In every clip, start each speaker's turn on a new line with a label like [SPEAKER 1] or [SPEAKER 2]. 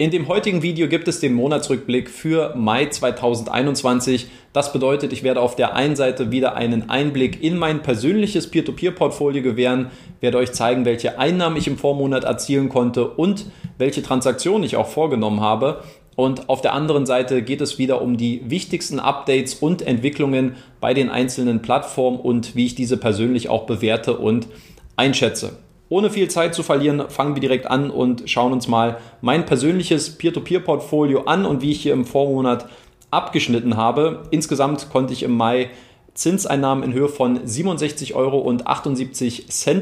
[SPEAKER 1] In dem heutigen Video gibt es den Monatsrückblick für Mai 2021. Das bedeutet, ich werde auf der einen Seite wieder einen Einblick in mein persönliches Peer-to-Peer-Portfolio gewähren, werde euch zeigen, welche Einnahmen ich im Vormonat erzielen konnte und welche Transaktionen ich auch vorgenommen habe. Und auf der anderen Seite geht es wieder um die wichtigsten Updates und Entwicklungen bei den einzelnen Plattformen und wie ich diese persönlich auch bewerte und einschätze. Ohne viel Zeit zu verlieren, fangen wir direkt an und schauen uns mal mein persönliches Peer-to-Peer-Portfolio an und wie ich hier im Vormonat abgeschnitten habe. Insgesamt konnte ich im Mai Zinseinnahmen in Höhe von 67,78 Euro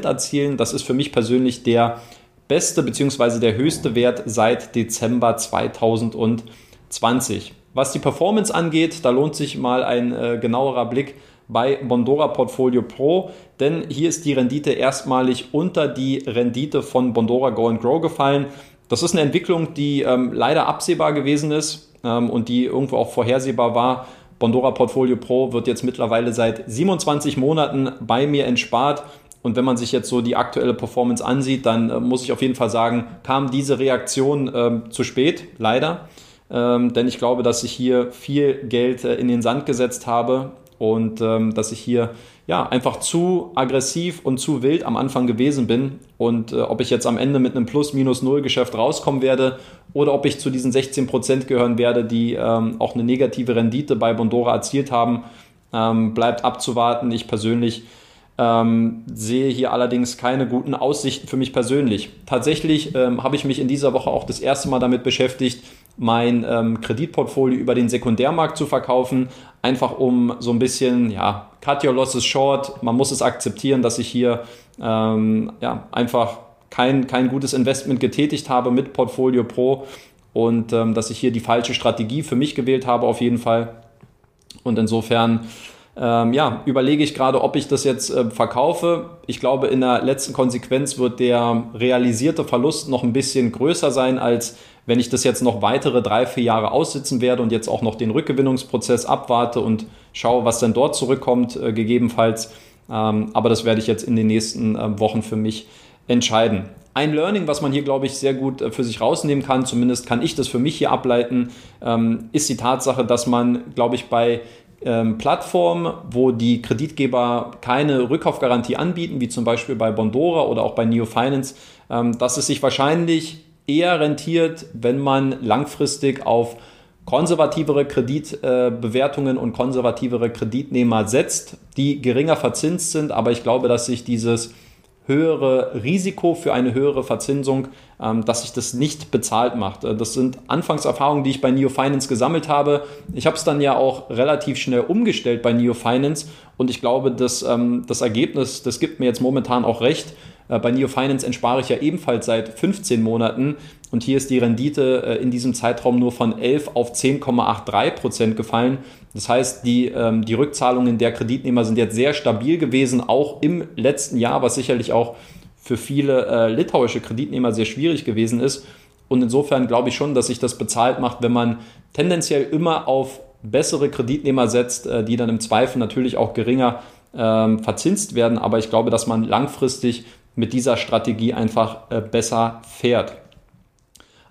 [SPEAKER 1] erzielen. Das ist für mich persönlich der beste bzw. der höchste Wert seit Dezember 2020. Was die Performance angeht, da lohnt sich mal ein äh, genauerer Blick bei Bondora Portfolio Pro, denn hier ist die Rendite erstmalig unter die Rendite von Bondora Go and Grow gefallen. Das ist eine Entwicklung, die ähm, leider absehbar gewesen ist ähm, und die irgendwo auch vorhersehbar war. Bondora Portfolio Pro wird jetzt mittlerweile seit 27 Monaten bei mir entspart. Und wenn man sich jetzt so die aktuelle Performance ansieht, dann äh, muss ich auf jeden Fall sagen, kam diese Reaktion äh, zu spät, leider. Ähm, denn ich glaube, dass ich hier viel Geld äh, in den Sand gesetzt habe und ähm, dass ich hier ja einfach zu aggressiv und zu wild am Anfang gewesen bin und äh, ob ich jetzt am Ende mit einem Plus-Minus-Null-Geschäft rauskommen werde oder ob ich zu diesen 16 Prozent gehören werde, die ähm, auch eine negative Rendite bei Bondora erzielt haben, ähm, bleibt abzuwarten. Ich persönlich ähm, sehe hier allerdings keine guten Aussichten für mich persönlich. Tatsächlich ähm, habe ich mich in dieser Woche auch das erste Mal damit beschäftigt, mein ähm, Kreditportfolio über den Sekundärmarkt zu verkaufen, einfach um so ein bisschen, ja, cut your losses short. Man muss es akzeptieren, dass ich hier ähm, ja, einfach kein, kein gutes Investment getätigt habe mit Portfolio Pro und ähm, dass ich hier die falsche Strategie für mich gewählt habe auf jeden Fall. Und insofern ähm, ja, überlege ich gerade, ob ich das jetzt äh, verkaufe. Ich glaube, in der letzten Konsequenz wird der realisierte Verlust noch ein bisschen größer sein, als wenn ich das jetzt noch weitere drei, vier Jahre aussitzen werde und jetzt auch noch den Rückgewinnungsprozess abwarte und schaue, was dann dort zurückkommt, äh, gegebenenfalls. Ähm, aber das werde ich jetzt in den nächsten äh, Wochen für mich entscheiden. Ein Learning, was man hier, glaube ich, sehr gut äh, für sich rausnehmen kann, zumindest kann ich das für mich hier ableiten, ähm, ist die Tatsache, dass man, glaube ich, bei ähm, Plattformen, wo die Kreditgeber keine Rückkaufgarantie anbieten, wie zum Beispiel bei Bondora oder auch bei Neo Finance, dass es sich wahrscheinlich eher rentiert, wenn man langfristig auf konservativere Kreditbewertungen äh, und konservativere Kreditnehmer setzt, die geringer verzinst sind. Aber ich glaube, dass sich dieses höhere Risiko für eine höhere Verzinsung, ähm, dass sich das nicht bezahlt macht. Äh, das sind Anfangserfahrungen, die ich bei Neo Finance gesammelt habe. Ich habe es dann ja auch relativ schnell umgestellt bei Neo Finance und ich glaube, dass ähm, das Ergebnis, das gibt mir jetzt momentan auch recht. Äh, bei Neo Finance entspare ich ja ebenfalls seit 15 Monaten und hier ist die Rendite äh, in diesem Zeitraum nur von 11 auf 10,83 Prozent gefallen. Das heißt, die, ähm, die Rückzahlungen der Kreditnehmer sind jetzt sehr stabil gewesen, auch im letzten Jahr, was sicherlich auch für viele äh, litauische Kreditnehmer sehr schwierig gewesen ist. Und insofern glaube ich schon, dass sich das bezahlt macht, wenn man tendenziell immer auf bessere Kreditnehmer setzt, die dann im Zweifel natürlich auch geringer ähm, verzinst werden. Aber ich glaube, dass man langfristig mit dieser Strategie einfach äh, besser fährt.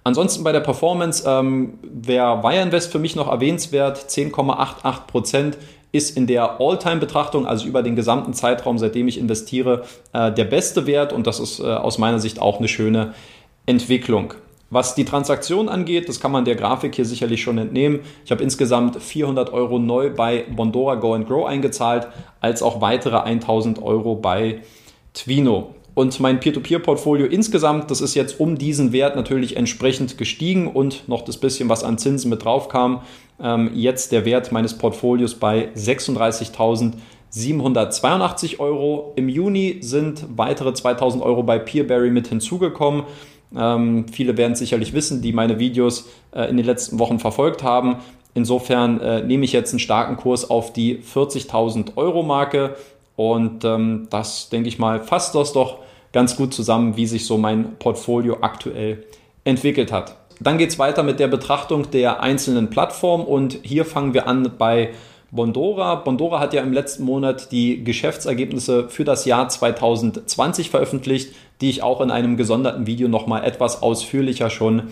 [SPEAKER 1] Ansonsten bei der Performance ähm, wäre Wireinvest für mich noch erwähnenswert. 10,88% ist in der All-Time-Betrachtung, also über den gesamten Zeitraum, seitdem ich investiere, äh, der beste Wert und das ist äh, aus meiner Sicht auch eine schöne Entwicklung. Was die Transaktion angeht, das kann man der Grafik hier sicherlich schon entnehmen. Ich habe insgesamt 400 Euro neu bei Bondora Go and Grow eingezahlt, als auch weitere 1000 Euro bei Twino. Und mein Peer-to-Peer-Portfolio insgesamt, das ist jetzt um diesen Wert natürlich entsprechend gestiegen und noch das bisschen, was an Zinsen mit drauf kam. Ähm, jetzt der Wert meines Portfolios bei 36.782 Euro. Im Juni sind weitere 2000 Euro bei Peerberry mit hinzugekommen. Ähm, viele werden sicherlich wissen, die meine Videos äh, in den letzten Wochen verfolgt haben. Insofern äh, nehme ich jetzt einen starken Kurs auf die 40.000 Euro Marke und ähm, das, denke ich mal, fasst das doch ganz gut zusammen, wie sich so mein Portfolio aktuell entwickelt hat. Dann geht es weiter mit der Betrachtung der einzelnen Plattformen und hier fangen wir an bei Bondora. Bondora hat ja im letzten Monat die Geschäftsergebnisse für das Jahr 2020 veröffentlicht, die ich auch in einem gesonderten Video nochmal etwas ausführlicher schon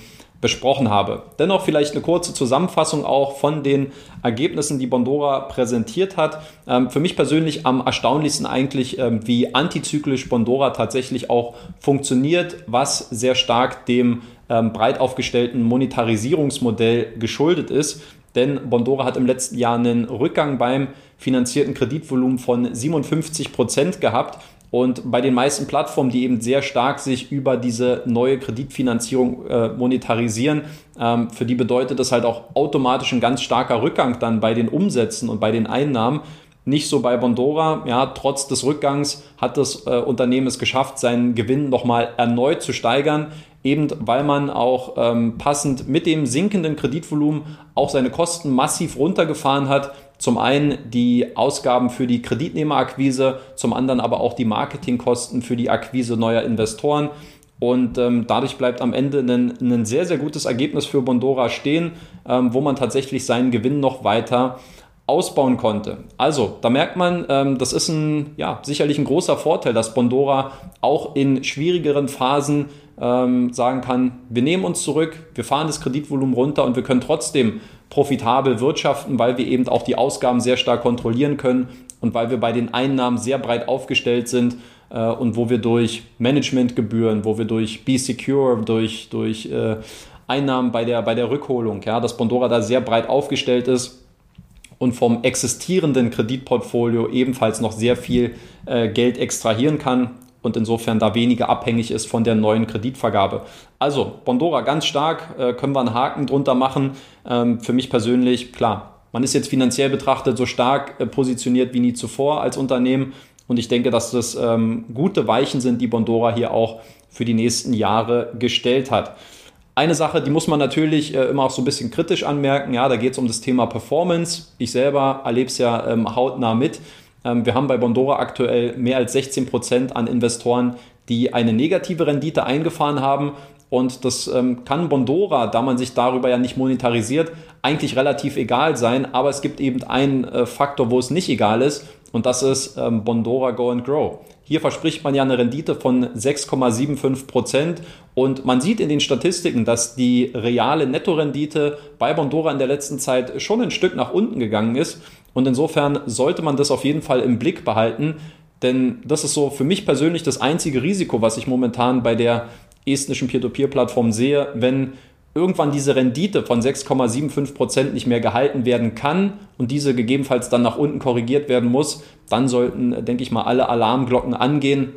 [SPEAKER 1] besprochen habe. Dennoch vielleicht eine kurze Zusammenfassung auch von den Ergebnissen, die Bondora präsentiert hat. Ähm, für mich persönlich am erstaunlichsten eigentlich, ähm, wie antizyklisch Bondora tatsächlich auch funktioniert, was sehr stark dem ähm, breit aufgestellten Monetarisierungsmodell geschuldet ist. Denn Bondora hat im letzten Jahr einen Rückgang beim finanzierten Kreditvolumen von 57 Prozent gehabt und bei den meisten Plattformen, die eben sehr stark sich über diese neue Kreditfinanzierung äh, monetarisieren, ähm, für die bedeutet das halt auch automatisch ein ganz starker Rückgang dann bei den Umsätzen und bei den Einnahmen. Nicht so bei Bondora. Ja, trotz des Rückgangs hat das äh, Unternehmen es geschafft, seinen Gewinn nochmal erneut zu steigern. Eben weil man auch ähm, passend mit dem sinkenden Kreditvolumen auch seine Kosten massiv runtergefahren hat zum einen die Ausgaben für die Kreditnehmerakquise, zum anderen aber auch die Marketingkosten für die Akquise neuer Investoren. Und ähm, dadurch bleibt am Ende ein, ein, sehr, sehr gutes Ergebnis für Bondora stehen, ähm, wo man tatsächlich seinen Gewinn noch weiter ausbauen konnte. Also, da merkt man, ähm, das ist ein, ja, sicherlich ein großer Vorteil, dass Bondora auch in schwierigeren Phasen ähm, sagen kann, wir nehmen uns zurück, wir fahren das Kreditvolumen runter und wir können trotzdem profitabel wirtschaften, weil wir eben auch die Ausgaben sehr stark kontrollieren können und weil wir bei den Einnahmen sehr breit aufgestellt sind äh, und wo wir durch Managementgebühren, wo wir durch Be Secure, durch, durch äh, Einnahmen bei der, bei der Rückholung, ja, dass Bondora da sehr breit aufgestellt ist und vom existierenden Kreditportfolio ebenfalls noch sehr viel äh, Geld extrahieren kann und insofern da weniger abhängig ist von der neuen Kreditvergabe. Also Bondora ganz stark, äh, können wir einen Haken drunter machen. Ähm, für mich persönlich, klar, man ist jetzt finanziell betrachtet so stark äh, positioniert wie nie zuvor als Unternehmen und ich denke, dass das ähm, gute Weichen sind, die Bondora hier auch für die nächsten Jahre gestellt hat. Eine Sache, die muss man natürlich äh, immer auch so ein bisschen kritisch anmerken. Ja, da geht es um das Thema Performance. Ich selber erlebe es ja ähm, hautnah mit. Ähm, wir haben bei Bondora aktuell mehr als 16 Prozent an Investoren, die eine negative Rendite eingefahren haben. Und das ähm, kann Bondora, da man sich darüber ja nicht monetarisiert, eigentlich relativ egal sein. Aber es gibt eben einen äh, Faktor, wo es nicht egal ist. Und das ist ähm, Bondora Go and Grow. Hier verspricht man ja eine Rendite von 6,75 Prozent und man sieht in den Statistiken, dass die reale Nettorendite bei Bondora in der letzten Zeit schon ein Stück nach unten gegangen ist und insofern sollte man das auf jeden Fall im Blick behalten, denn das ist so für mich persönlich das einzige Risiko, was ich momentan bei der estnischen Peer-to-Peer-Plattform sehe, wenn irgendwann diese Rendite von 6,75 Prozent nicht mehr gehalten werden kann und diese gegebenenfalls dann nach unten korrigiert werden muss, dann sollten, denke ich mal, alle Alarmglocken angehen.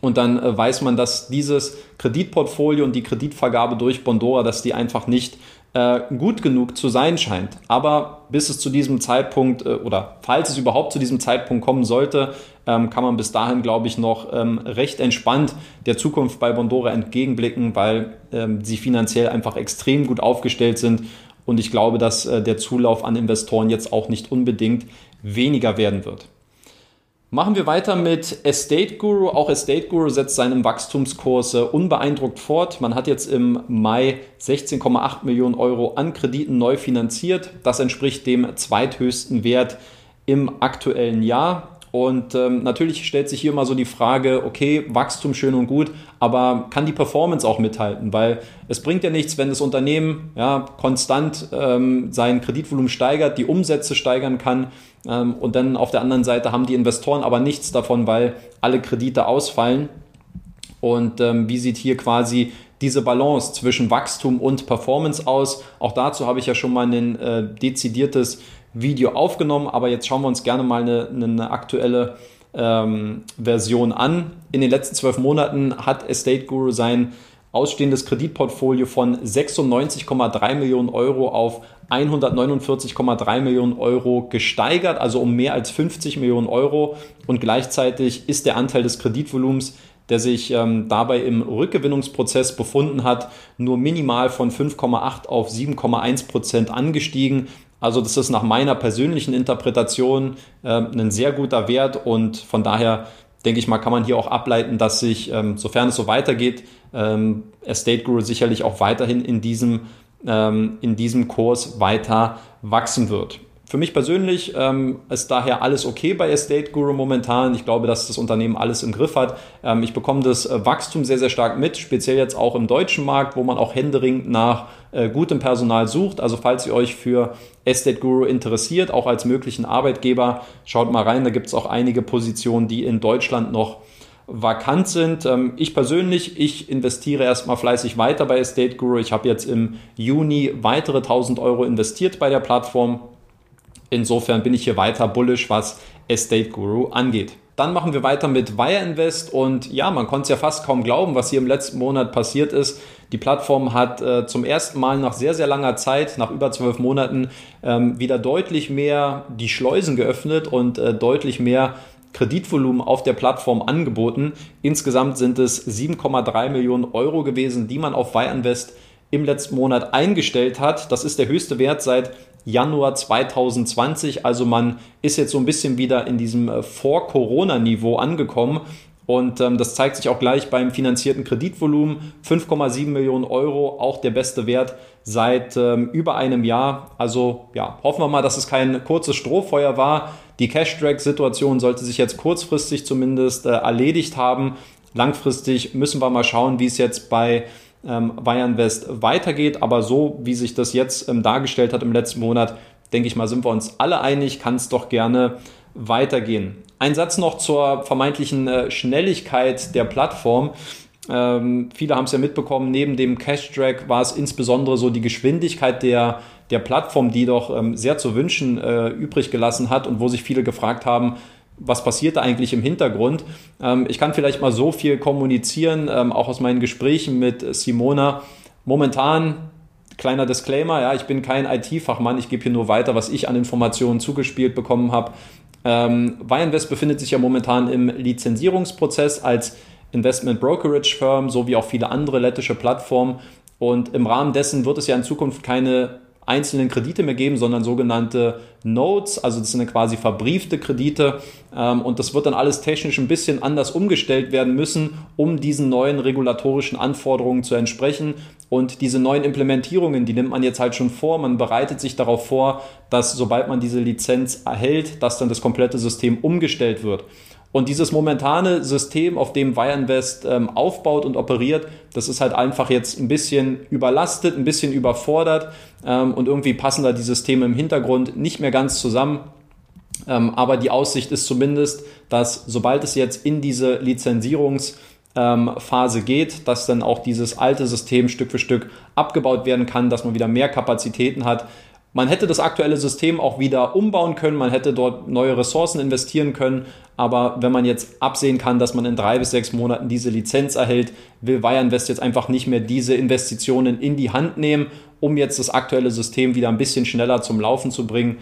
[SPEAKER 1] Und dann äh, weiß man, dass dieses Kreditportfolio und die Kreditvergabe durch Bondora, dass die einfach nicht äh, gut genug zu sein scheint. Aber bis es zu diesem Zeitpunkt äh, oder falls es überhaupt zu diesem Zeitpunkt kommen sollte, ähm, kann man bis dahin, glaube ich, noch ähm, recht entspannt der Zukunft bei Bondora entgegenblicken, weil ähm, sie finanziell einfach extrem gut aufgestellt sind. Und ich glaube, dass äh, der Zulauf an Investoren jetzt auch nicht unbedingt weniger werden wird. Machen wir weiter mit Estate Guru. Auch Estate Guru setzt seinen Wachstumskurs unbeeindruckt fort. Man hat jetzt im Mai 16,8 Millionen Euro an Krediten neu finanziert. Das entspricht dem zweithöchsten Wert im aktuellen Jahr. Und ähm, natürlich stellt sich hier mal so die Frage, okay, Wachstum schön und gut, aber kann die Performance auch mithalten? Weil es bringt ja nichts, wenn das Unternehmen ja, konstant ähm, sein Kreditvolumen steigert, die Umsätze steigern kann und dann auf der anderen Seite haben die Investoren aber nichts davon, weil alle Kredite ausfallen. Und ähm, wie sieht hier quasi diese Balance zwischen Wachstum und Performance aus? Auch dazu habe ich ja schon mal ein äh, dezidiertes Video aufgenommen, aber jetzt schauen wir uns gerne mal eine, eine aktuelle ähm, Version an. In den letzten zwölf Monaten hat Estate Guru sein ausstehendes Kreditportfolio von 96,3 Millionen Euro auf 149,3 Millionen Euro gesteigert, also um mehr als 50 Millionen Euro. Und gleichzeitig ist der Anteil des Kreditvolumens, der sich ähm, dabei im Rückgewinnungsprozess befunden hat, nur minimal von 5,8 auf 7,1 Prozent angestiegen. Also das ist nach meiner persönlichen Interpretation äh, ein sehr guter Wert und von daher denke ich mal, kann man hier auch ableiten, dass sich, ähm, sofern es so weitergeht, ähm, Estate Guru sicherlich auch weiterhin in diesem, ähm, in diesem Kurs weiter wachsen wird. Für mich persönlich ähm, ist daher alles okay bei Estate Guru momentan. Ich glaube, dass das Unternehmen alles im Griff hat. Ähm, ich bekomme das äh, Wachstum sehr, sehr stark mit, speziell jetzt auch im deutschen Markt, wo man auch händeringend nach äh, gutem Personal sucht. Also falls ihr euch für Estate Guru interessiert, auch als möglichen Arbeitgeber, schaut mal rein. Da gibt es auch einige Positionen, die in Deutschland noch vakant sind. Ähm, ich persönlich, ich investiere erstmal fleißig weiter bei Estate Guru. Ich habe jetzt im Juni weitere 1000 Euro investiert bei der Plattform. Insofern bin ich hier weiter bullish, was Estate Guru angeht. Dann machen wir weiter mit Wire Invest und ja, man konnte es ja fast kaum glauben, was hier im letzten Monat passiert ist. Die Plattform hat äh, zum ersten Mal nach sehr, sehr langer Zeit, nach über zwölf Monaten, ähm, wieder deutlich mehr die Schleusen geöffnet und äh, deutlich mehr Kreditvolumen auf der Plattform angeboten. Insgesamt sind es 7,3 Millionen Euro gewesen, die man auf Wire Invest im letzten Monat eingestellt hat. Das ist der höchste Wert seit Januar 2020. Also man ist jetzt so ein bisschen wieder in diesem äh, Vor-Corona-Niveau angekommen. Und ähm, das zeigt sich auch gleich beim finanzierten Kreditvolumen. 5,7 Millionen Euro, auch der beste Wert seit ähm, über einem Jahr. Also ja, hoffen wir mal, dass es kein kurzes Strohfeuer war. Die Cash-Drag-Situation sollte sich jetzt kurzfristig zumindest äh, erledigt haben. Langfristig müssen wir mal schauen, wie es jetzt bei ähm, Bayern West weitergeht. Aber so wie sich das jetzt ähm, dargestellt hat im letzten Monat, denke ich mal, sind wir uns alle einig, kann es doch gerne weitergehen. Ein Satz noch zur vermeintlichen äh, Schnelligkeit der Plattform. Ähm, viele haben es ja mitbekommen, neben dem Cash-Track war es insbesondere so die Geschwindigkeit der, der Plattform, die doch ähm, sehr zu wünschen äh, übrig gelassen hat und wo sich viele gefragt haben, was passiert da eigentlich im Hintergrund. Ähm, ich kann vielleicht mal so viel kommunizieren, ähm, auch aus meinen Gesprächen mit Simona. Momentan, kleiner Disclaimer, ja, ich bin kein IT-Fachmann, ich gebe hier nur weiter, was ich an Informationen zugespielt bekommen habe. Ähm, Weinvest befindet sich ja momentan im Lizenzierungsprozess als Investment Brokerage Firm, so wie auch viele andere lettische Plattformen. Und im Rahmen dessen wird es ja in Zukunft keine einzelnen Kredite mehr geben, sondern sogenannte Notes, also das sind quasi verbriefte Kredite ähm, und das wird dann alles technisch ein bisschen anders umgestellt werden müssen, um diesen neuen regulatorischen Anforderungen zu entsprechen. Und diese neuen Implementierungen, die nimmt man jetzt halt schon vor. Man bereitet sich darauf vor, dass sobald man diese Lizenz erhält, dass dann das komplette System umgestellt wird. Und dieses momentane System, auf dem Wireinvest ähm, aufbaut und operiert, das ist halt einfach jetzt ein bisschen überlastet, ein bisschen überfordert ähm, und irgendwie passen da die Systeme im Hintergrund nicht mehr ganz zusammen. Ähm, aber die Aussicht ist zumindest, dass sobald es jetzt in diese Lizenzierungsphase geht, dass dann auch dieses alte System Stück für Stück abgebaut werden kann, dass man wieder mehr Kapazitäten hat, man hätte das aktuelle System auch wieder umbauen können, man hätte dort neue Ressourcen investieren können, aber wenn man jetzt absehen kann, dass man in drei bis sechs Monaten diese Lizenz erhält, will Wireinvest jetzt einfach nicht mehr diese Investitionen in die Hand nehmen, um jetzt das aktuelle System wieder ein bisschen schneller zum Laufen zu bringen.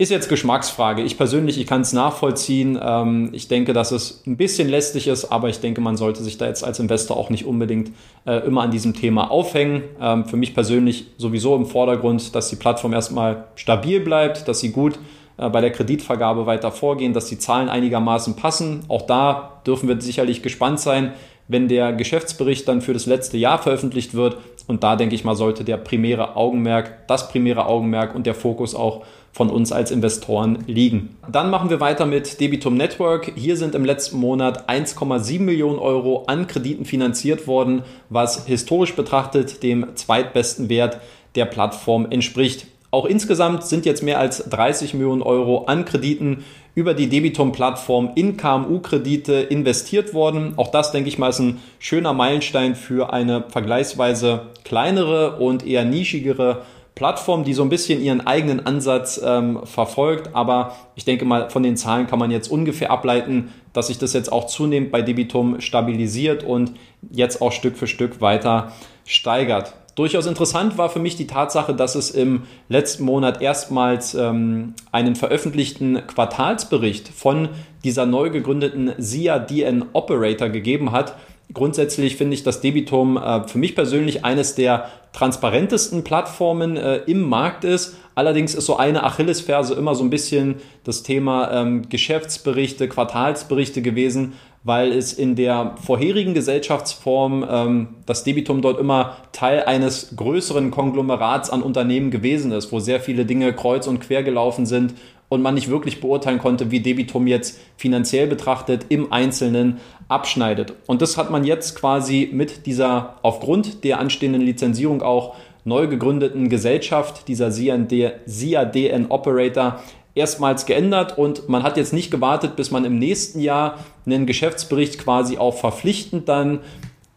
[SPEAKER 1] Ist jetzt Geschmacksfrage. Ich persönlich, ich kann es nachvollziehen. Ähm, ich denke, dass es ein bisschen lästig ist, aber ich denke, man sollte sich da jetzt als Investor auch nicht unbedingt äh, immer an diesem Thema aufhängen. Ähm, für mich persönlich sowieso im Vordergrund, dass die Plattform erstmal stabil bleibt, dass sie gut äh, bei der Kreditvergabe weiter vorgehen, dass die Zahlen einigermaßen passen. Auch da dürfen wir sicherlich gespannt sein, wenn der Geschäftsbericht dann für das letzte Jahr veröffentlicht wird. Und da denke ich mal, sollte der primäre Augenmerk, das primäre Augenmerk und der Fokus auch von uns als Investoren liegen. Dann machen wir weiter mit Debitum Network. Hier sind im letzten Monat 1,7 Millionen Euro an Krediten finanziert worden, was historisch betrachtet dem zweitbesten Wert der Plattform entspricht. Auch insgesamt sind jetzt mehr als 30 Millionen Euro an Krediten über die Debitum-Plattform in KMU-Kredite investiert worden. Auch das, denke ich mal, ist ein schöner Meilenstein für eine vergleichsweise kleinere und eher nischigere Plattform, die so ein bisschen ihren eigenen Ansatz ähm, verfolgt. Aber ich denke mal, von den Zahlen kann man jetzt ungefähr ableiten, dass sich das jetzt auch zunehmend bei Debitum stabilisiert und jetzt auch Stück für Stück weiter steigert. Durchaus interessant war für mich die Tatsache, dass es im letzten Monat erstmals ähm, einen veröffentlichten Quartalsbericht von dieser neu gegründeten SIA DN Operator gegeben hat. grundsätzlich finde ich, dass Debitum äh, für mich persönlich eines der transparentesten Plattformen äh, im Markt ist. Allerdings ist so eine Achillesferse immer so ein bisschen das Thema ähm, Geschäftsberichte, Quartalsberichte gewesen, weil es in der vorherigen Gesellschaftsform ähm, das Debitum dort immer Teil eines größeren Konglomerats an Unternehmen gewesen ist, wo sehr viele Dinge kreuz und quer gelaufen sind und man nicht wirklich beurteilen konnte, wie Debitum jetzt finanziell betrachtet im Einzelnen abschneidet. Und das hat man jetzt quasi mit dieser aufgrund der anstehenden Lizenzierung auch neu gegründeten Gesellschaft, dieser SIADN Operator, erstmals geändert und man hat jetzt nicht gewartet, bis man im nächsten Jahr einen Geschäftsbericht quasi auch verpflichtend dann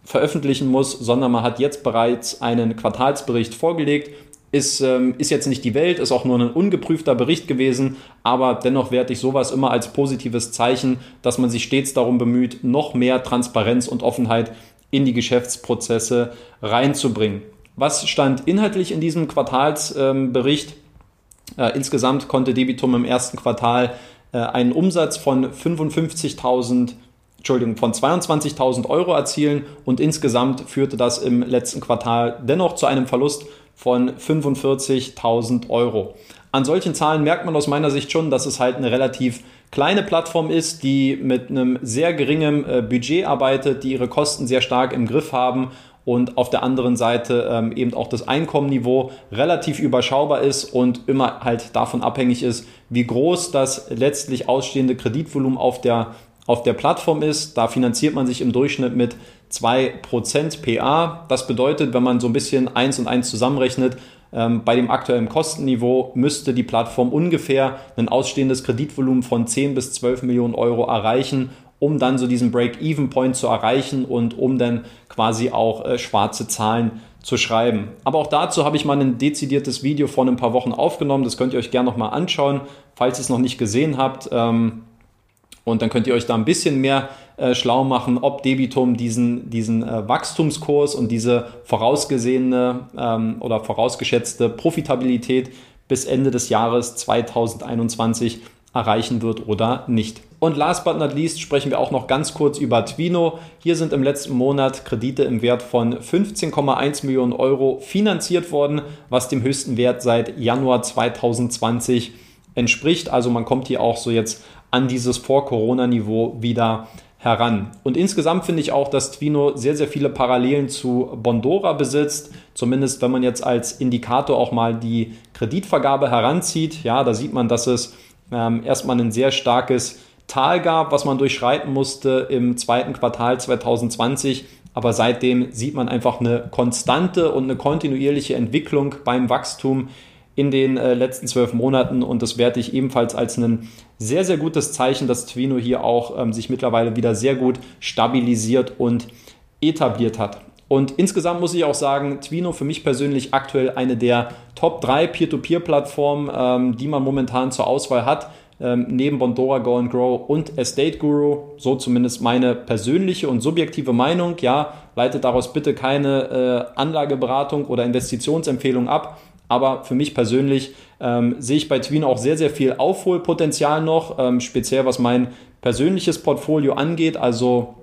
[SPEAKER 1] veröffentlichen muss, sondern man hat jetzt bereits einen Quartalsbericht vorgelegt ist, ähm, ist jetzt nicht die Welt, ist auch nur ein ungeprüfter Bericht gewesen, aber dennoch werte ich sowas immer als positives Zeichen, dass man sich stets darum bemüht, noch mehr Transparenz und Offenheit in die Geschäftsprozesse reinzubringen. Was stand inhaltlich in diesem Quartalsbericht? Ähm, äh, insgesamt konnte Debitum im ersten Quartal äh, einen Umsatz von 55.000 Entschuldigung, von 22.000 Euro erzielen und insgesamt führte das im letzten Quartal dennoch zu einem Verlust von 45.000 Euro. An solchen Zahlen merkt man aus meiner Sicht schon, dass es halt eine relativ kleine Plattform ist, die mit einem sehr geringen äh, Budget arbeitet, die ihre Kosten sehr stark im Griff haben und auf der anderen Seite ähm, eben auch das Einkommenniveau relativ überschaubar ist und immer halt davon abhängig ist, wie groß das letztlich ausstehende Kreditvolumen auf der, auf der Plattform ist. Da finanziert man sich im Durchschnitt mit 2% PA. Das bedeutet, wenn man so ein bisschen 1 und 1 zusammenrechnet, ähm, bei dem aktuellen Kostenniveau müsste die Plattform ungefähr ein ausstehendes Kreditvolumen von 10 bis 12 Millionen Euro erreichen, um dann so diesen Break-Even-Point zu erreichen und um dann quasi auch äh, schwarze Zahlen zu schreiben. Aber auch dazu habe ich mal ein dezidiertes Video vor ein paar Wochen aufgenommen. Das könnt ihr euch gerne nochmal anschauen, falls ihr es noch nicht gesehen habt. Ähm, und dann könnt ihr euch da ein bisschen mehr äh, schlau machen, ob Debitum diesen, diesen äh, Wachstumskurs und diese vorausgesehene ähm, oder vorausgeschätzte Profitabilität bis Ende des Jahres 2021 erreichen wird oder nicht. Und last but not least sprechen wir auch noch ganz kurz über Twino. Hier sind im letzten Monat Kredite im Wert von 15,1 Millionen Euro finanziert worden, was dem höchsten Wert seit Januar 2020 entspricht. Also man kommt hier auch so jetzt an dieses Vor-Corona-Niveau wieder heran. Und insgesamt finde ich auch, dass Twino sehr, sehr viele Parallelen zu Bondora besitzt. Zumindest wenn man jetzt als Indikator auch mal die Kreditvergabe heranzieht. Ja, da sieht man, dass es ähm, erstmal ein sehr starkes Tal gab, was man durchschreiten musste im zweiten Quartal 2020. Aber seitdem sieht man einfach eine konstante und eine kontinuierliche Entwicklung beim Wachstum in den äh, letzten zwölf Monaten und das werte ich ebenfalls als ein sehr, sehr gutes Zeichen, dass Twino hier auch ähm, sich mittlerweile wieder sehr gut stabilisiert und etabliert hat. Und insgesamt muss ich auch sagen, Twino für mich persönlich aktuell eine der Top 3 Peer-to-Peer-Plattformen, ähm, die man momentan zur Auswahl hat. Ähm, neben Bondora, Go and Grow und Estate Guru. So zumindest meine persönliche und subjektive Meinung. Ja, leitet daraus bitte keine äh, Anlageberatung oder Investitionsempfehlung ab. Aber für mich persönlich ähm, sehe ich bei Tween auch sehr, sehr viel Aufholpotenzial noch, ähm, speziell was mein persönliches Portfolio angeht. Also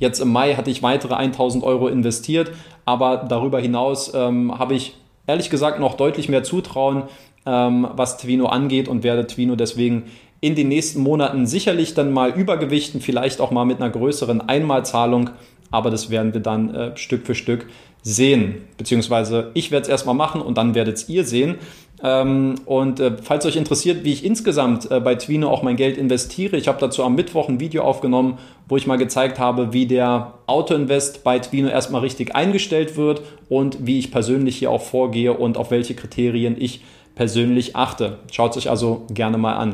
[SPEAKER 1] jetzt im Mai hatte ich weitere 1000 Euro investiert, aber darüber hinaus ähm, habe ich ehrlich gesagt noch deutlich mehr Zutrauen, ähm, was Twino angeht und werde Twino deswegen in den nächsten Monaten sicherlich dann mal übergewichten, vielleicht auch mal mit einer größeren Einmalzahlung, aber das werden wir dann äh, Stück für Stück sehen. Beziehungsweise ich werde es erstmal machen und dann werdet ihr sehen. Ähm, und äh, falls euch interessiert, wie ich insgesamt äh, bei Twino auch mein Geld investiere, ich habe dazu am Mittwoch ein Video aufgenommen, wo ich mal gezeigt habe, wie der Autoinvest bei Twino erstmal richtig eingestellt wird und wie ich persönlich hier auch vorgehe und auf welche Kriterien ich persönlich achte. Schaut es euch also gerne mal an.